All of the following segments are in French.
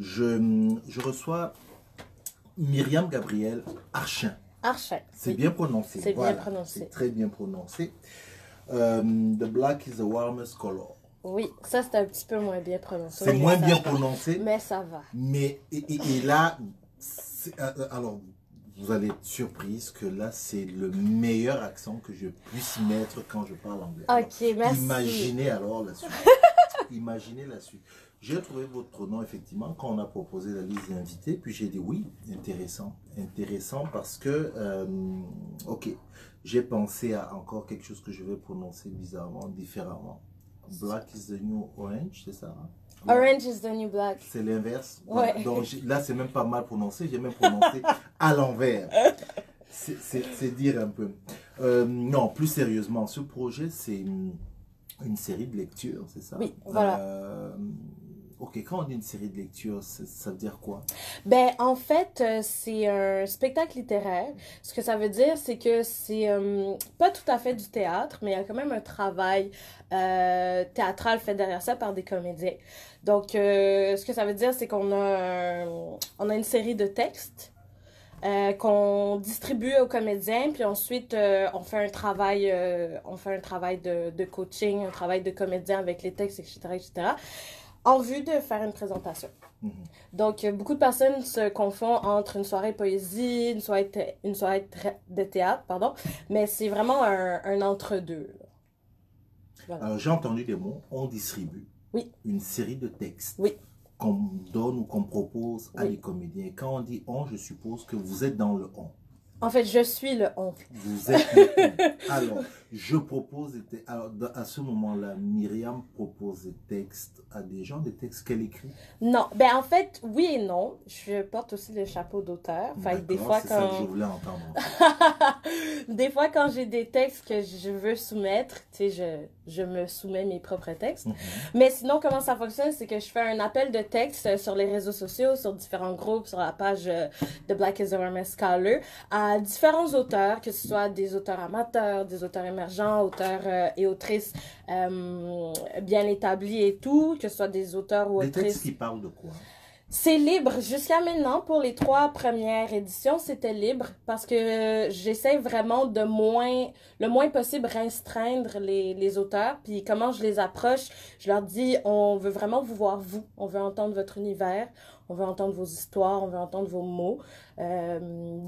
je, je reçois Myriam Gabriel Archin. Archin. C'est oui. bien prononcé. C'est bien prononcé. Très bien prononcé. Euh, the black is the warmest color. Oui, ça c'est un petit peu moins bien prononcé. C'est moins bien va. prononcé, Mais ça va. mais et, et- et là, euh, euh, alors vous allez être surprise que là c'est le meilleur accent que je puisse mettre quand je parle anglais. Alors, Ok, merci. Imaginez alors la suite. Imaginez la suite. J'ai trouvé votre nom effectivement quand on a proposé la liste d'invités, puis j'ai dit oui, intéressant, intéressant parce que, euh, ok, j'ai pensé à encore quelque chose que je vais prononcer bizarrement, différemment. Black is the new orange, c'est ça hein? Orange is the new black. C'est l'inverse. Ouais. Donc là, c'est même pas mal prononcé, j'ai même prononcé à l'envers. C'est- dire un peu. Euh, non, plus sérieusement, ce projet, c'est une, une série de lectures, c'est ça? Oui, voilà. Euh, ok, quand on dit une série de lectures, ça veut dire quoi? Ben, en fait, euh, c'est un spectacle littéraire. Ce que ça veut dire, c'est que c'est euh, pas tout à fait du théâtre, mais il y a quand même un travail euh, théâtral fait derrière ça par des comédiens. Donc, ce que ça veut dire, c'est qu'on a, a une série de textes qu'on distribue aux comédiens, puis ensuite on fait un travail, on fait un travail de, de coaching, un travail de comédien avec les textes, etc., etc., en vue de faire une présentation. Mhm. Donc, euh, beaucoup de personnes se confondent entre une soirée poésie, une soirée, une soirée de théâtre, pardon, mais c'est vraiment un, un entre-deux. Voilà. J'ai entendu des mots, on distribue Oui. une série de textes Oui. qu'on donne ou qu'on propose à Oui. les comédiens. Quand on dit on, je suppose que vous êtes dans le on. En fait, je suis le on. Vous êtes le on. Alors, je propose. Alors, à ce moment-là, Myriam propose des textes à des gens, des textes qu'elle écrit? Non, ben en fait, oui et non. Je porte aussi le chapeau d'auteur. Que des fois, c'est ça que je quand... voulais entendre. des fois, quand j'ai des textes que je veux soumettre, tu sais, je, je me soumets mes propres textes. Mhm. Mais sinon, comment ça fonctionne, c'est que je fais un appel de texte sur les réseaux sociaux, sur différents groupes, sur la page euh, de Black is the Warmest Scholar, à différents auteurs, que ce soit des auteurs amateurs, des auteurs émergents, auteurs euh, et autrices euh, bien établis et tout, que ce soit des auteurs ou Des textes autrices. qui parlent de quoi? C'est libre. Jusqu'à maintenant, pour les trois premières éditions, c'était libre parce que j'essaie vraiment de moins, le moins possible restreindre les, les auteurs. Puis comment je les approche, je leur dis, on veut vraiment vous voir vous. On veut entendre votre univers. On veut entendre vos histoires. On veut entendre vos mots. Euh,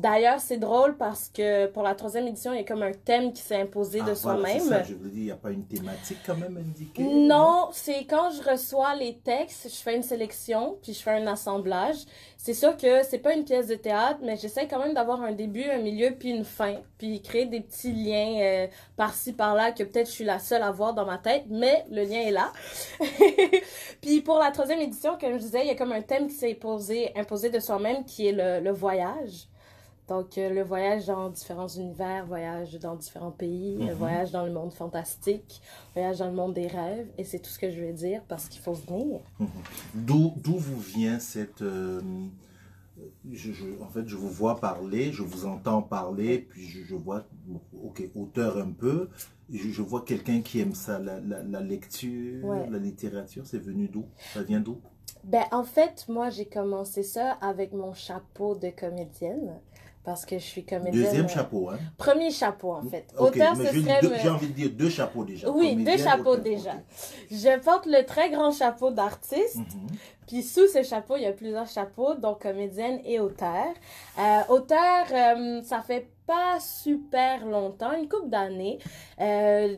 D'ailleurs, c'est drôle parce que pour la troisième édition, il y a comme un thème qui s'est imposé Ah, de voilà, c'est soi-même. ça, je vous dis, il n'y a pas une thématique quand même indiquée Non, c'est quand je reçois les textes, je fais une sélection, puis je fais un assemblage. C'est sûr que c'est pas une pièce de théâtre, mais j'essaie quand même d'avoir un début, un milieu, puis une fin, puis créer des petits liens euh, par-ci, par-là, que peut-être je suis la seule à voir dans ma tête, mais le lien est là. puis pour la troisième édition, comme je disais, il y a comme un thème qui s'est imposé, imposé de soi-même, qui est le, le voyage. Donc, euh, le voyage dans différents univers, voyage dans différents pays, Mhm. euh, voyage dans le monde fantastique, voyage dans le monde des rêves. Et c'est tout ce que je veux dire parce qu'il faut venir. D'où d'où vous vient cette... euh, je, je- en fait, je vous vois parler, je vous entends parler, puis je, je vois, ok, auteur un peu, je, vois quelqu'un qui aime ça, la, la, la lecture, Ouais. la littérature, c'est venu d'où? Ça vient d'où? Ben, en fait, moi, j'ai commencé ça avec mon chapeau de comédienne. Parce que je suis comédienne. Deuxième euh, chapeau, hein Premier chapeau, en fait. Ok, Auteur, mais ce serait. j'ai envie de dire deux chapeaux déjà. Oui, deux chapeaux auteur, déjà. Je porte le très grand chapeau d'artiste. Mhm. Puis sous ce chapeau, il y a plusieurs chapeaux, donc comédienne et auteur. Euh, auteur, euh, ça fait pas super longtemps, une couple d'années. Euh,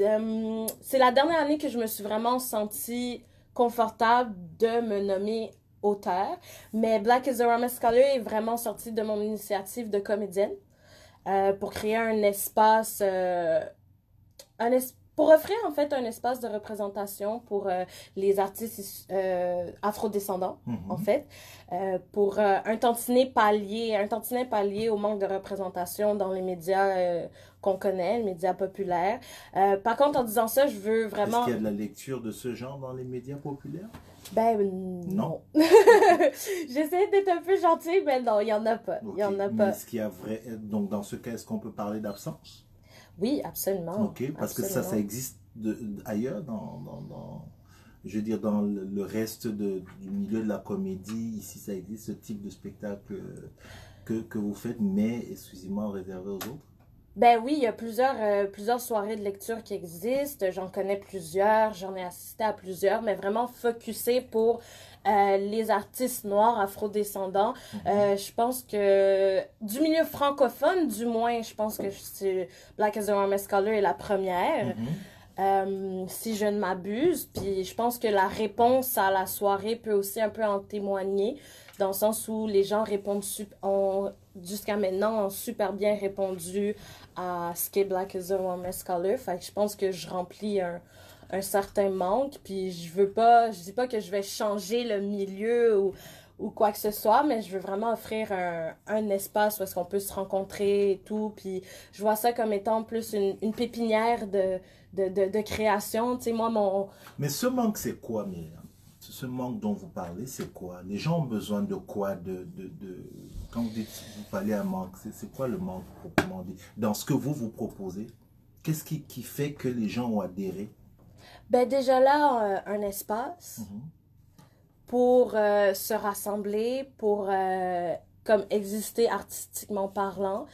euh, c'est la dernière année que je me suis vraiment sentie confortable de me nommer auteur. Mais Black is the Warmest Scholar est vraiment sorti de mon initiative de comédienne euh, pour créer un espace, euh, un es- pour offrir en fait un espace de représentation pour euh, les artistes afrodescendants Mhm. en fait, pour un tantinet pallier, un tantinet pallier au manque de représentation dans les médias qu'on connaît, les médias populaires. Euh, par contre, en disant ça, je veux Est-ce vraiment... qu'il y a de la lecture de ce genre dans les médias populaires? Ben non. J'essaie d'être un peu gentille, mais non, il y en a pas. Il y en a pas. Mais a vrai... Donc, dans ce cas, est-ce qu'on peut parler d'absence? Oui, absolument. Ok, parce que ça, ça existe de, ailleurs dans, dans, dans, je veux dire, dans le, le reste de, du milieu de la comédie, ici, ça existe ce type de spectacle euh, que, que vous faites, mais exclusivement réservé aux autres? Ben oui, il y a plusieurs, euh, plusieurs soirées de lecture qui existent. J'en connais plusieurs, j'en ai assisté à plusieurs, mais vraiment focusé pour euh, les artistes noirs afrodescendants. Euh, je pense que du milieu francophone, du moins, je pense que Black as a Scholar est la première. Mhm. Euh, si je ne m'abuse. Puis je pense que la réponse à la soirée peut aussi un peu en témoigner, dans le sens où les gens répondent ont jusqu'à maintenant ont super bien répondu à ce Black is a Woman Scholar. Fait que je pense que je remplis un, un certain manque. Puis je veux pas, je dis pas que je vais changer le milieu ou ou quoi que ce soit, mais je veux vraiment offrir un, un espace où est-ce qu'on peut se rencontrer et tout. Puis je vois ça comme étant plus une, une pépinière de, de, de, de création. Tu sais, moi, mon... Mais ce manque, c'est quoi, Myriam? Ce manque dont vous parlez, c'est quoi? Les gens ont besoin de quoi? De, de, de... Quand vous dites vous parlez un manque, c'est quoi le manque proprement dit? Dans ce que vous vous proposez, qu'est-ce qui, qui fait que les gens ont adhéré? Ben déjà là, euh, un espace Mhm. pour euh, se rassembler, pour euh, comme exister artistiquement parlant.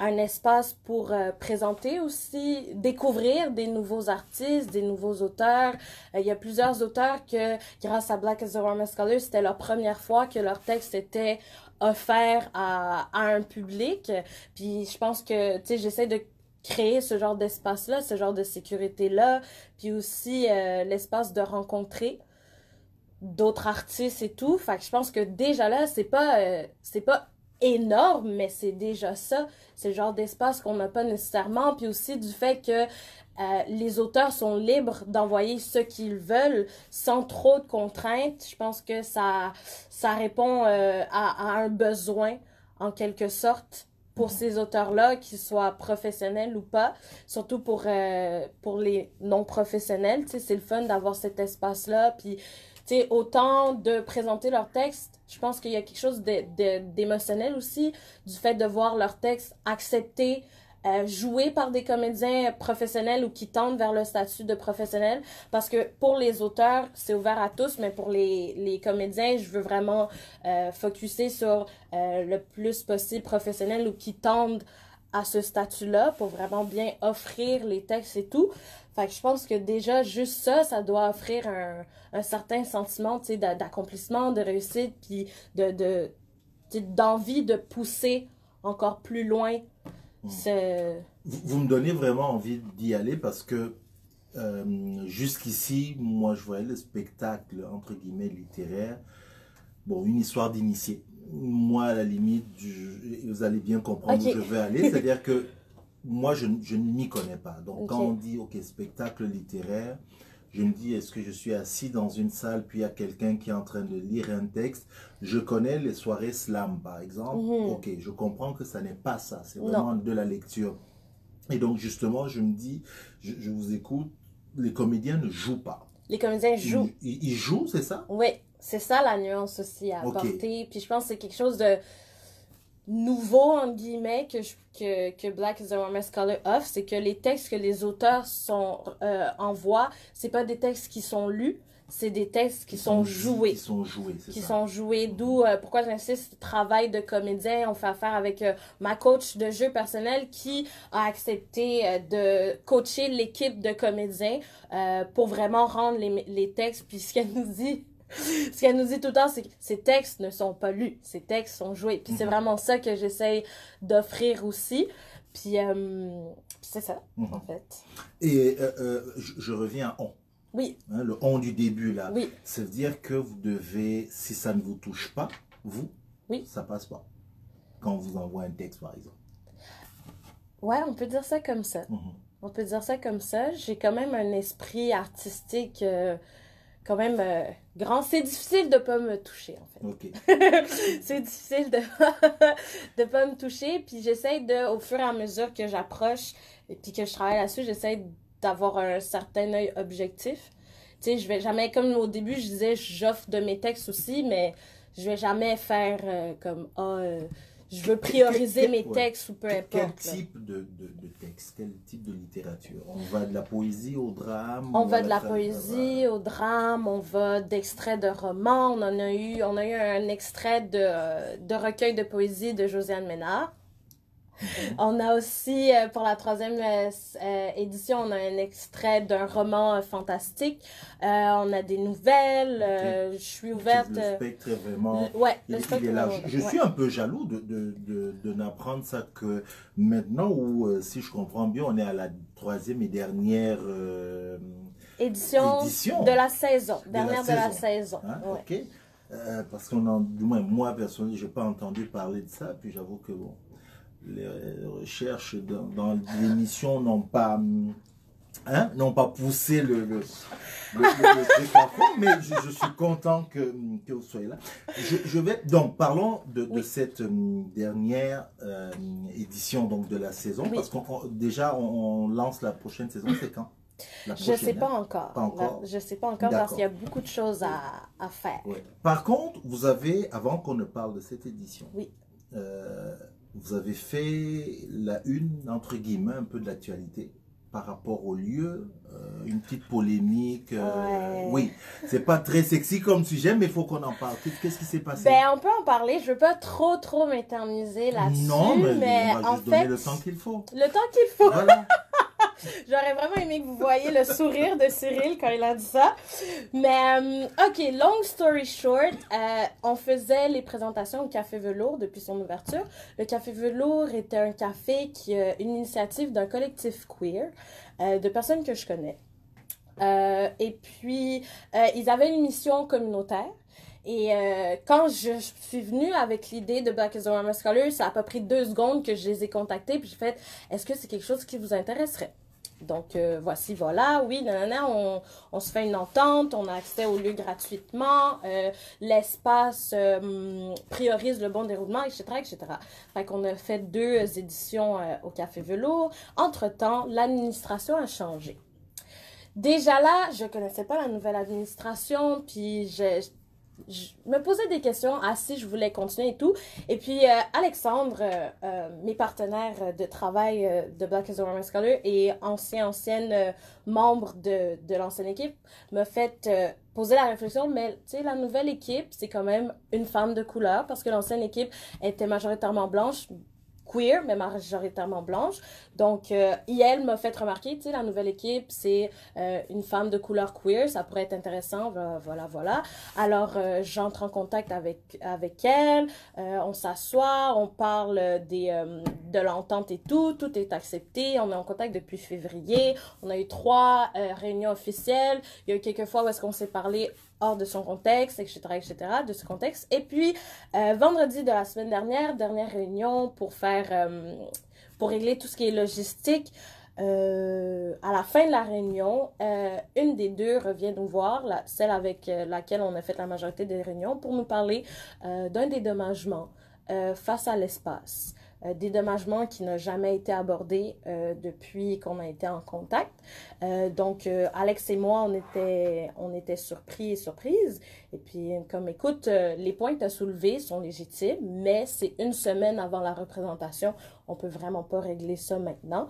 Un espace pour euh, présenter aussi, découvrir des nouveaux artistes, des nouveaux auteurs. Euh, Il y a plusieurs auteurs que, grâce à Black as a Woman Scholar, c'était leur première fois que leur texte était offert à, un public. Puis je pense que, tu sais, j'essaie de créer ce genre d'espace-là, ce genre de sécurité-là, puis aussi euh, l'espace de rencontrer d'autres artistes et tout. Fait que je pense que déjà là, c'est pas, c'est pas énorme, mais c'est déjà ça. C'est le genre d'espace qu'on n'a pas nécessairement. Puis aussi du fait que euh, les auteurs sont libres d'envoyer ce qu'ils veulent sans trop de contraintes. Je pense que ça, ça répond euh, à, un besoin, en quelque sorte, pour ces auteurs-là, qu'ils soient professionnels ou pas. Surtout pour, euh, pour les non-professionnels. C'est le fun d'avoir cet espace-là. Puis, sais, autant de présenter leur texte, je pense qu'il y a quelque chose d'émotionnel aussi, du fait de voir leur texte accepté, euh, joué par des comédiens professionnels ou qui tendent vers le statut de professionnel. Parce que pour les auteurs, c'est ouvert à tous, mais pour les, les comédiens, je veux vraiment euh, focuser sur euh, le plus possible professionnel ou qui tendent à ce statut-là pour vraiment bien offrir les textes et tout. Fait que je pense que déjà, juste ça, ça doit offrir un, un certain sentiment, d'accomplissement, de réussite, puis de, d'envie de pousser encore plus loin ce... vous, vous me donnez vraiment envie d'y aller parce que euh, jusqu'ici, moi, je voyais le spectacle, entre guillemets, littéraire, bon, une histoire d'initié. Moi, à la limite, je- vous allez bien comprendre où je veux aller. C'est-à-dire que moi, je, je ne m'y connais pas. Donc, quand on dit, OK, spectacle littéraire, je me dis, est-ce que je suis assis dans une salle, puis il y a quelqu'un qui est en train de lire un texte? Je connais les soirées slam, par exemple. Mhm. OK, je comprends que ça n'est pas ça. C'est Non. vraiment de la lecture. Et donc, justement, je me dis, je, je vous écoute, les comédiens ne jouent pas. Les comédiens jouent. Ils, jouent, c'est ça? Oui, c'est ça la nuance aussi à apporter. Puis je pense que c'est quelque chose de nouveau, entre guillemets, que, je- que, que Black is a Woman Scholar offre, c'est que les textes que les auteurs sont, euh, envoient, c'est pas des textes qui sont lus, c'est des textes qui sont joués. Qui sont joués, c'est qui ça. sont joués. D'où euh, pourquoi j'insiste, travail de comédien. On fait affaire avec euh, ma coach de jeu personnel qui a accepté euh, de coacher l'équipe de comédiens euh, pour vraiment rendre les, les textes. Puis ce qu'elle nous dit, ce qu'elle nous dit tout le temps, c'est que ces textes ne sont pas lus, ces textes sont joués. Puis c'est Mhm. vraiment ça que j'essaye d'offrir aussi. Puis euh, c'est ça, Mhm. en fait. Et euh, euh, je, je reviens à on. Oui, Hein, le on du début, là. oui, Ça veut dire que vous devez, si ça ne vous touche pas, vous, Oui. ça passe pas. Quand on vous envoie un texte, par exemple. ouais, on peut dire ça comme ça. Mhm. On peut dire ça comme ça. J'ai quand même un esprit artistique quand même euh, grand. C'est difficile de pas me toucher, en fait. C'est difficile de de pas me toucher. Puis j'essaie de, au fur et à mesure que j'approche et puis que je travaille là-dessus, j'essaie d'avoir un certain œil objectif. Tu sais, je vais jamais, comme au début, je disais, j'offre de mes textes aussi, mais je vais jamais faire euh, comme, ah, euh, je veux prioriser Quel- mes ouais. textes ou peu Quel- Quel importe. là. type de, de, de texte, quel type de littérature? On va de la poésie au drame On va de la poésie au drame, on va d'extraits de romans, on en a eu, on a eu un extrait de, de recueil de poésie de Josiane Ménard. On a aussi, euh, pour la troisième euh, euh, édition, on a un extrait d'un roman fantastique. Euh, on a des nouvelles. euh, je suis ouverte. Le spectre est vraiment... le- ouais, Il, le spectre est est large. Je ouais. suis un peu jaloux de, de, de, de n'apprendre ça que maintenant, où, si je comprends bien, on est à la troisième et dernière Édition, édition. de la saison, De la dernière de la saison. saison. Hein, ouais. parce qu'on du moins moi personnellement, j'ai pas entendu parler de ça. Puis j'avoue que bon, les recherches dans, dans l'émission n'ont pas, hein, n'ont pas poussé le, le, le, truc à fond. Mais je, je suis content que, que vous soyez là. Je, je vais donc parlons de, cette hum, dernière euh, édition donc de la saison Oui. parce qu'on on- déjà on, on lance la prochaine saison. C'est quand? La Je sais prochaine, pas hein? encore. Pas encore? Là, je sais pas encore parce qu'il y a beaucoup de choses à, à faire. Par contre, vous avez, avant qu'on ne parle de cette édition, Oui. euh, vous avez fait la une, entre guillemets, un peu de l'actualité par rapport au lieu, euh, une petite polémique. euh, Ouais. Oui, c'est pas très sexy comme sujet, mais il faut qu'on en parle. Qu'est- Qu'est-ce qui s'est passé? Ben, on peut en parler. Je veux pas trop, trop m'éterniser là-dessus. Non, mais, mais on va en juste donner fait, le temps qu'il faut. le temps qu'il faut. Voilà. J'aurais vraiment aimé que vous voyiez le sourire de Cyril quand il a dit ça. Mais, euh, ok, long story short, euh, on faisait les présentations au Café Velours depuis son ouverture. Le Café Velours était un café qui est une initiative d'un collectif queer euh, de personnes que je connais. Euh, et puis, euh, ils avaient une mission communautaire. Et euh, quand je suis venue avec l'idée de Black is the Warmest Color, ça a pas pris deux secondes que je les ai contactés. Puis j'ai fait, est-ce que c'est quelque chose qui vous intéresserait? Donc, euh, voici, voilà, oui, nanana, on, on se fait une entente, on a accès au lieu gratuitement, euh, l'espace euh, priorise le bon déroulement, etc., etc. Fait qu'on a fait deux éditions au Café Velours. Entre-temps, l'administration a changé. Déjà là, je connaissais pas la nouvelle administration, puis je, je me posais des questions à si je voulais continuer et tout. Et puis euh, Alexandre, euh, euh, mes partenaires de travail de Black is the Warmest Color et ancien ancienne membre de, de l'ancienne équipe, m'a fait poser la réflexion, mais tu sais, la nouvelle équipe, c'est quand même une femme de couleur parce que l'ancienne équipe était majoritairement blanche queer, mais majoritairement blanche. Donc, euh, elle m'a fait remarquer, tu sais, la nouvelle équipe, c'est euh, une femme de couleur queer, ça pourrait être intéressant, voilà, voilà. voilà. Alors, euh, j'entre en contact avec, avec elle, euh, on s'assoit, on parle des, euh, de l'entente et tout, tout est accepté, on est en contact depuis février, on a eu trois euh, réunions officielles, il y a eu quelques fois où est-ce qu'on s'est parlé hors de son contexte, etc., etc., de ce contexte. Et puis, euh, vendredi de la semaine dernière, dernière réunion pour faire, euh, pour régler tout ce qui est logistique. Euh, à la fin de la réunion, une des deux revient nous voir, celle avec laquelle on a fait la majorité des réunions, pour nous parler d'un dédommagement face à l'espace. Euh, dédommagement qui n'a jamais été abordé euh, depuis qu'on a été en contact. Euh, donc, euh, Alex et moi, on était, on était surpris et surprises. Et puis, comme écoute, les points que tu soulevés sont légitimes, mais c'est une semaine avant la représentation. On peut vraiment pas régler ça maintenant.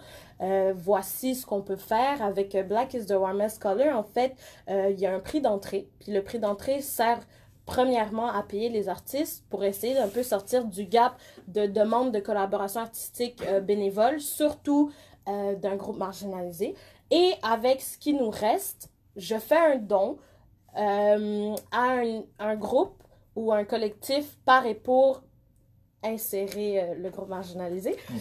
Voici ce qu'on peut faire avec Black is the Warmest Color. En fait, il y a un prix d'entrée. Puis le prix d'entrée sert premièrement à payer les artistes pour essayer d'un peu sortir du gap de demande de collaboration artistique euh, bénévole, surtout euh, d'un groupe marginalisé. Et avec ce qui nous reste, je fais un don euh, à un, groupe ou un collectif par et pour insérer le groupe marginalisé. Mhm.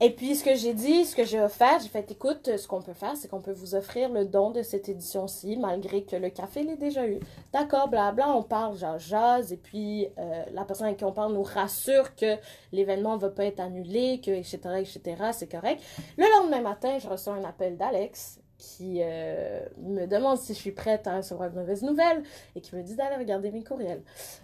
Et puis, ce que j'ai dit, ce que j'ai offert, j'ai fait, écoute, ce qu'on peut faire, c'est qu'on peut vous offrir le don de cette édition-ci, malgré que le café l'ait déjà eu. D'accord, blabla, on parle, genre, jazz, et puis euh, la personne avec qui on parle nous rassure que l'événement ne va pas être annulé, que, etc., etc., c'est correct. Le lendemain matin, je reçois un appel d'Alex qui euh, me demande si je suis prête à recevoir de mauvaises nouvelles et qui me dit d'aller regarder mes courriels.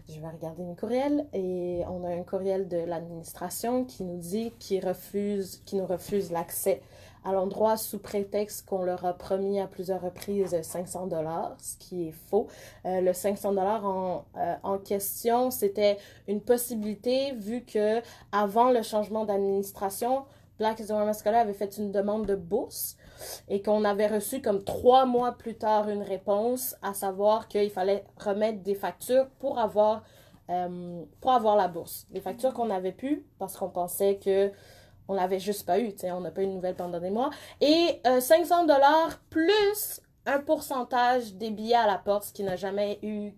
Je vais regarder mes courriels et on a un courriel de l'administration qui nous dit qu'il refuse, nous refuse l'accès à l'endroit sous prétexte qu'on leur a promis à plusieurs reprises 500 dollars, ce qui est faux. Euh, le 500 dollars en, euh, en question, c'était une possibilité vu que avant le changement d'administration, Black Zone Scholar avait fait une demande de bourse et qu'on avait reçu comme trois mois plus tard une réponse, à savoir qu'il fallait remettre des factures pour avoir, euh, pour avoir la bourse. Des factures qu'on n'avait plus parce qu'on pensait que on l'avait juste pas eu, tu sais, on n'a pas eu de nouvelles pendant des mois. Et euh, 500 dollars plus un pourcentage des billets à la porte, ce qui n'a jamais eu.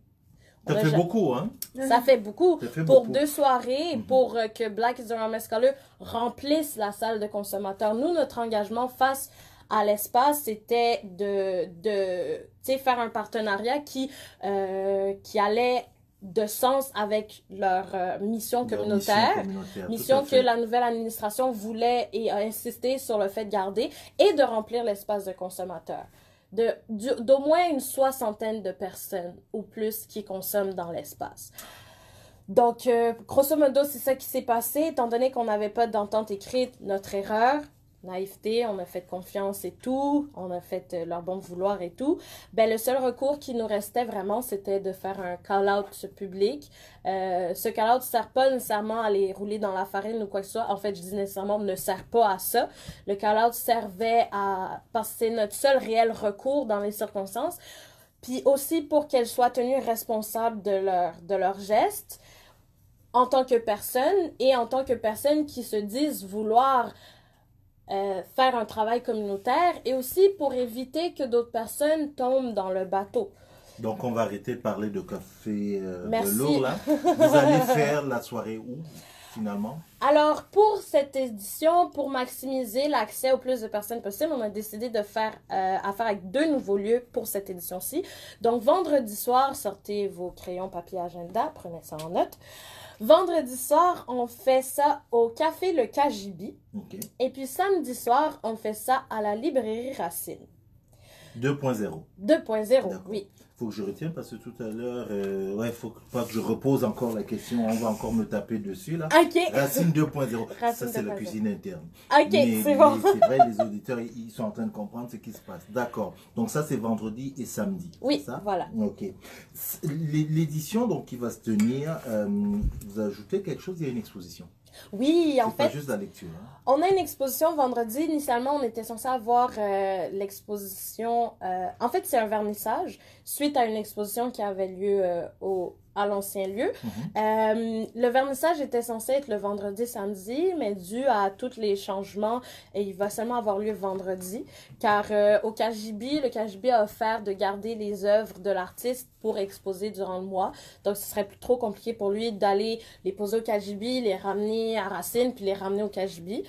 Ça a fait beaucoup, hein? ça fait beaucoup. Ça fait Pour deux soirées, Mhm. pour euh, que Black is the Scholar remplisse la salle de consommateurs. Nous, notre engagement face à l'espace, c'était de, de faire un partenariat qui, euh, qui allait de sens avec leur euh, mission communautaire. Mission communautaire, que la nouvelle administration voulait et a insisté sur le fait de garder et de remplir l'espace de consommateurs. De, d'au moins une soixantaine de personnes ou plus qui consomment dans l'espace. Donc, euh, grosso modo, c'est ça qui s'est passé. Étant donné qu'on n'avait pas d'entente écrite, notre erreur, naïveté, on a fait confiance et tout, on a fait euh, leur bon vouloir et tout. Ben, le seul recours qui nous restait vraiment, c'était de faire un call-out public. Euh, ce call-out ne sert pas nécessairement à les rouler dans la farine ou quoi que ce soit. En fait, je dis nécessairement ne sert pas à ça. Le call-out servait à... parce que c'est notre seul réel recours dans les circonstances. Puis aussi pour qu'elles soient tenues responsables de leur, de leurs gestes en tant que personne et en tant que personnes qui se disent vouloir euh, faire un travail communautaire et aussi pour éviter que d'autres personnes tombent dans le bateau. Donc, on va arrêter de parler de café euh, Merci. de lourd, là. Vous allez faire la soirée où, finalement? Alors, pour cette édition, pour maximiser l'accès au plus de personnes possible, on a décidé de faire euh, affaire avec deux nouveaux lieux pour cette édition-ci. Donc, vendredi soir, sortez vos crayons, papier, agenda, prenez ça en note. Vendredi soir, on fait ça au café Le Kajibi. OK. Et puis samedi soir, on fait ça à la librairie Racine. 2.0. 2.0, D'accord. oui. faut que je retienne parce que tout à l'heure, euh, ouais, faut que- pas que je repose encore la question. On va encore me taper dessus, là. Ok, Racine 2.0. Ça, c'est la 2.0. cuisine interne. ok, c'est bon. mais c'est vrai, les auditeurs, ils sont en train de comprendre ce qui se passe. D'accord. Donc, ça, c'est vendredi et samedi. Oui, ça? voilà. Ok. L'édition, donc, qui va se tenir, euh, vous ajoutez quelque chose, il y a une exposition. Oui, en pas fait, juste la lecture. hein. on a une exposition vendredi. Initialement, on était censé avoir euh, l'exposition. euh, en fait, c'est un vernissage suite à une exposition qui avait lieu euh, au, à l'ancien lieu. Mhm. Euh, le vernissage était censé être le vendredi, samedi, mais dû à tous les changements, et il va seulement avoir lieu vendredi, car euh, au KGB, le KGB a offert de garder les œuvres de l'artiste pour exposer durant le mois. Donc, ce serait plus trop compliqué pour lui d'aller les poser au KGB, les ramener à Racine, puis les ramener au KGB.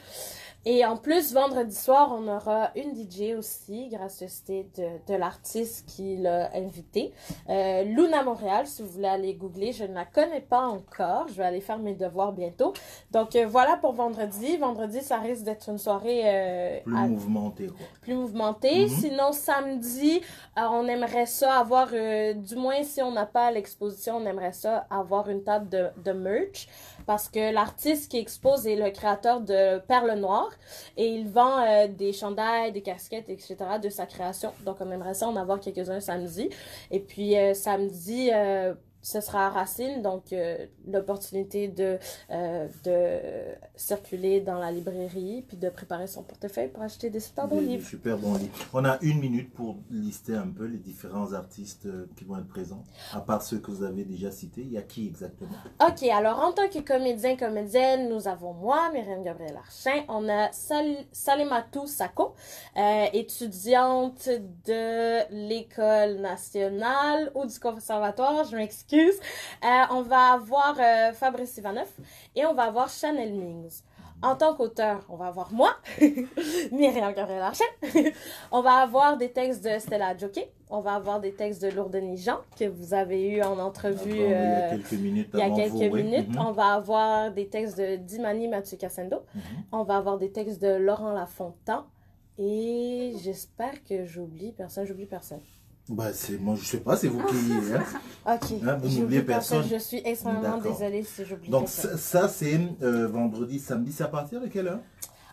Et en plus, vendredi soir, on aura une DJ aussi, gracieuseté de, de l'artiste qui l'a invité. Euh, Luna Montréal, si vous voulez aller googler, je ne la connais pas encore. Je vais aller faire mes devoirs bientôt. Donc euh, voilà pour vendredi. Vendredi, ça risque d'être une soirée euh, Plus à- mouvementé, quoi. plus mouvementée. Mhm. Sinon, samedi, euh, on aimerait ça avoir, euh, du moins si on n'a pas l'exposition, on aimerait ça avoir une table de, de merch. Parce que l'artiste qui expose est le créateur de Perle Noire et il vend euh, des chandails, des casquettes, etc. de sa création. Donc, on aimerait ça en avoir quelques-uns samedi. Et puis, euh, samedi, euh, ce sera à Racine, donc euh, l'opportunité de, euh, de circuler dans la librairie puis de préparer son portefeuille pour acheter des super bons Des- des livres. Super bon livre. On a une minute pour lister un peu les différents artistes euh, qui vont être présents. À part ceux que vous avez déjà cités, il y a qui exactement? Ok, alors en tant que comédien, comédienne, nous avons moi, Myriam Gabriel Archin. On a Sal Salematou Sako, euh, étudiante de l'École nationale ou du conservatoire, je m'excuse. Euh, on va avoir euh, Fabrice Ivanov et on va avoir Chanel Mings. En tant qu'auteur, on va avoir moi, Myriam Gabriel Archin. on va avoir des textes de Stella Jockey. On va avoir des textes de Lourdes Jean que vous avez eu en entrevue. Il y a euh, quelques minutes il y a avant quelques vous, oui. minutes, Mhm. on va avoir des textes de Dimani Mathieu Cassendo. Mhm. On va avoir des textes de Laurent Lafontaine. Et j'espère que j'oublie personne. J'oublie personne. Bah, c'est, moi, je sais pas, c'est vous qui. hein. Ok. Ah, vous n'oubliez personne. Je suis extrêmement désolée si j'oublie Donc, personne. ça, ça, c'est euh, vendredi, samedi. C'est à partir de quelle heure?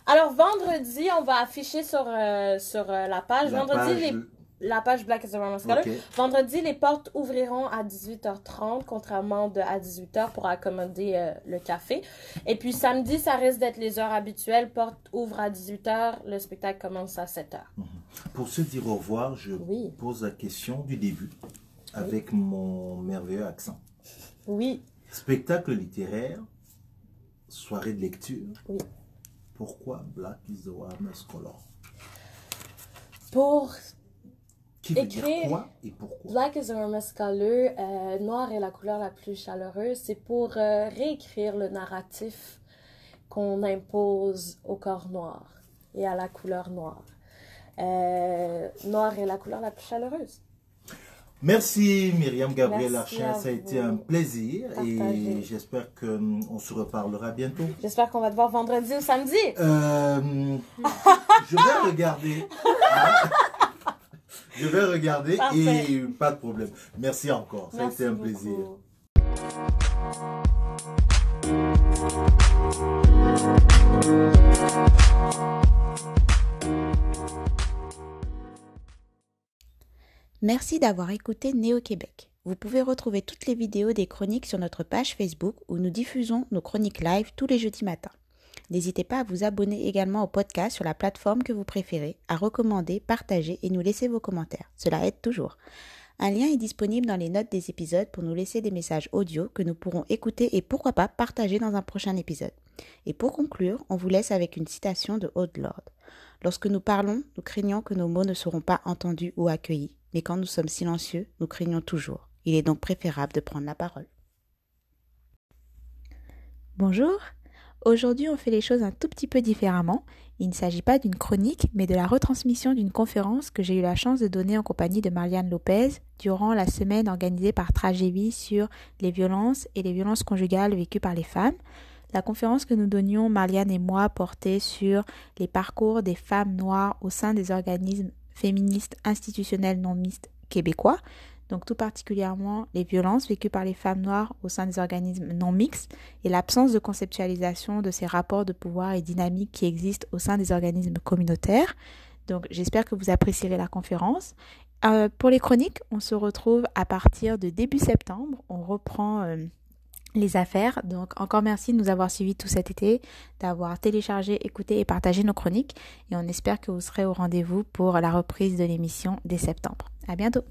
Alors, vendredi, on va afficher sur, euh, sur euh, la page. La vendredi, page, les- la page Black is a Romance Scholar. Vendredi, les portes ouvriront à 18h30, contrairement de à 18h pour accommoder euh, le café. Et puis samedi, ça risque d'être les heures habituelles. Porte ouvre à 18h, le spectacle commence à 7h. Pour se dire au revoir, je Oui. pose la question du début avec mon merveilleux accent. Oui. Spectacle littéraire, soirée de lecture. Oui. Pourquoi Black is the warmest color Pour Qui veut dire Écrire- quoi et pourquoi? Black is a Romance Scholar, euh, noir est la couleur la plus chaleureuse, c'est pour euh, réécrire le narratif qu'on impose au corps noir et à la couleur noire. Euh, noir est la couleur la plus chaleureuse. Merci Myriam Gabriel Archin, ça a été un plaisir et j'espère qu'on se reparlera bientôt. J'espère qu'on va te voir vendredi ou samedi. Euh, je vais regarder. Je vais regarder Parfait. et pas de problème. Merci encore, ça a été un beaucoup. plaisir. Merci d'avoir écouté Néo-Québec. Vous pouvez retrouver toutes les vidéos des chroniques sur notre page Facebook où nous diffusons nos chroniques live tous les jeudis matins. N'hésitez pas à vous abonner également au podcast sur la plateforme que vous préférez, à recommander, partager et nous laisser vos commentaires. Cela aide toujours. Un lien est disponible dans les notes des épisodes pour nous laisser des messages audio que nous pourrons écouter et pourquoi pas partager dans un prochain épisode. Et pour conclure, on vous laisse avec une citation de Haute Lord. Lorsque nous parlons, nous craignons que nos mots ne seront pas entendus ou accueillis, mais quand nous sommes silencieux, nous craignons toujours. Il est donc préférable de prendre la parole. Bonjour, aujourd'hui on fait les choses un tout petit peu différemment. Il ne s'agit pas d'une chronique, mais de la retransmission d'une conférence que j'ai eu la chance de donner en compagnie de Marianne Lopez durant la semaine organisée par Tragévie sur les violences et les violences conjugales vécues par les femmes. La conférence que nous donnions, Marianne et moi, portait sur les parcours des femmes noires au sein des organismes féministes institutionnels non mixtes québécois, donc tout particulièrement les violences vécues par les femmes noires au sein des organismes non mixtes et l'absence de conceptualisation de ces rapports de pouvoir et dynamiques qui existent au sein des organismes communautaires. Donc j'espère que vous apprécierez la conférence. Euh, pour les chroniques, on se retrouve à partir de début septembre. On reprend euh, les affaires. Donc encore merci de nous avoir suivis tout cet été, d'avoir téléchargé, écouté et partagé nos chroniques. Et on espère que vous serez au rendez-vous pour la reprise de l'émission dès septembre. À bientôt.